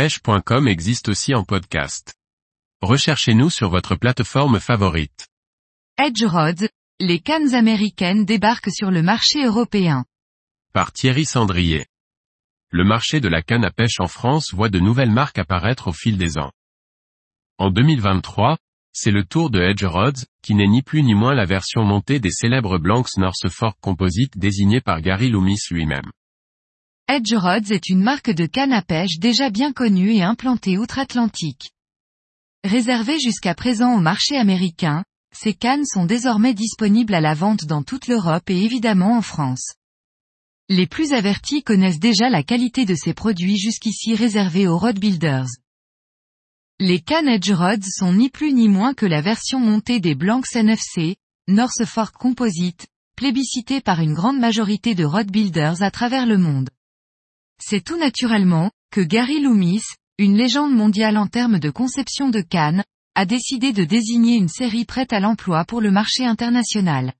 pêche.com existe aussi en podcast. Recherchez-nous sur votre plateforme favorite. Edge Rods, les cannes américaines débarquent sur le marché européen. Par Thierry Sandrier. Le marché de la canne à pêche en France voit de nouvelles marques apparaître au fil des ans. En 2023, c'est le tour de Edge Rods, qui n'est ni plus ni moins la version montée des célèbres Blanks North Fork Composite désignée par Gary Loomis lui-même. Edge Rods est une marque de canne à pêche déjà bien connue et implantée outre-Atlantique. Réservée jusqu'à présent au marché américain, ces cannes sont désormais disponibles à la vente dans toute l'Europe et évidemment en France. Les plus avertis connaissent déjà la qualité de ces produits jusqu'ici réservés aux rod builders. Les cannes Edge Rods sont ni plus ni moins que la version montée des Blanks NFC, North Fork Composite, plébiscitée par une grande majorité de rod builders à travers le monde. C'est tout naturellement, que Gary Loomis, une légende mondiale en termes de conception de cannes, a décidé de désigner une série prête à l'emploi pour le marché international.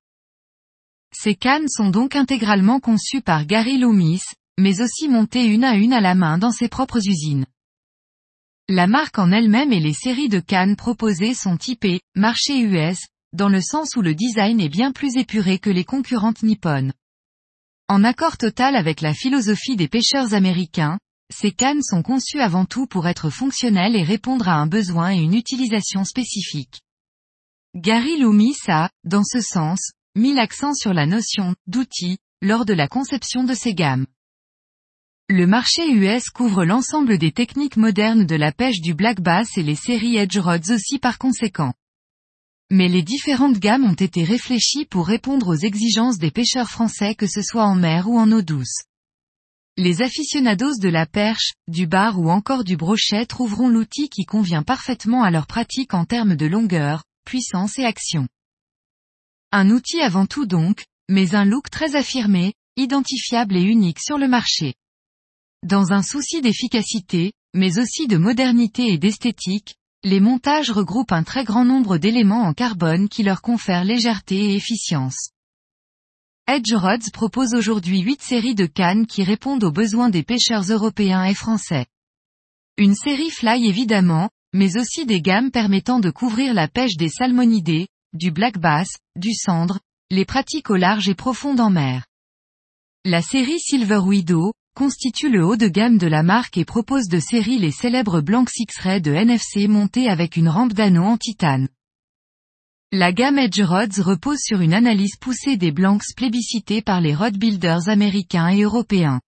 Ces cannes sont donc intégralement conçues par Gary Loomis, mais aussi montées une à une à la main dans ses propres usines. La marque en elle-même et les séries de cannes proposées sont typées marché US, dans le sens où le design est bien plus épuré que les concurrentes nippones. En accord total avec la philosophie des pêcheurs américains, ces cannes sont conçues avant tout pour être fonctionnelles et répondre à un besoin et une utilisation spécifique. Gary Loomis a, dans ce sens, mis l'accent sur la notion d'outil lors de la conception de ces gammes. Le marché US couvre l'ensemble des techniques modernes de la pêche du black bass et les séries Edge Rods aussi par conséquent. Mais les différentes gammes ont été réfléchies pour répondre aux exigences des pêcheurs français que ce soit en mer ou en eau douce. Les aficionados de la perche, du bar ou encore du brochet trouveront l'outil qui convient parfaitement à leur pratique en termes de longueur, puissance et action. Un outil avant tout donc, mais un look très affirmé, identifiable et unique sur le marché. Dans un souci d'efficacité, mais aussi de modernité et d'esthétique, les montages regroupent un très grand nombre d'éléments en carbone qui leur confèrent légèreté et efficience. Edge Rods propose aujourd'hui 8 séries de cannes qui répondent aux besoins des pêcheurs européens et français. Une série fly évidemment, mais aussi des gammes permettant de couvrir la pêche des salmonidés, du black bass, du cendre, les pratiques au large et profondes en mer. La série Silver Widow, constitue le haut de gamme de la marque et propose de série les célèbres Blanks X-Ray de NFC montés avec une rampe d'anneau en titane. La gamme Edge Rods repose sur une analyse poussée des Blanks plébiscités par les rod builders américains et européens.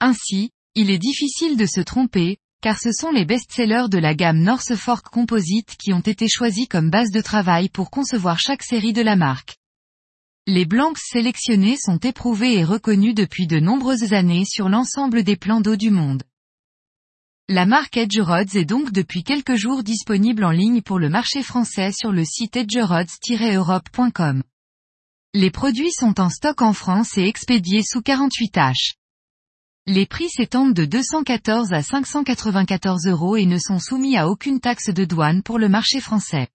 Ainsi, il est difficile de se tromper, car ce sont les best-sellers de la gamme North Fork Composite qui ont été choisis comme base de travail pour concevoir chaque série de la marque. Les blancs sélectionnés sont éprouvés et reconnus depuis de nombreuses années sur l'ensemble des plans d'eau du monde. La marque Edge Rods est donc depuis quelques jours disponible en ligne pour le marché français sur le site edgerods-europe.com. Les produits sont en stock en France et expédiés sous 48 H. Les prix s'étendent de 214 à 594 euros et ne sont soumis à aucune taxe de douane pour le marché français.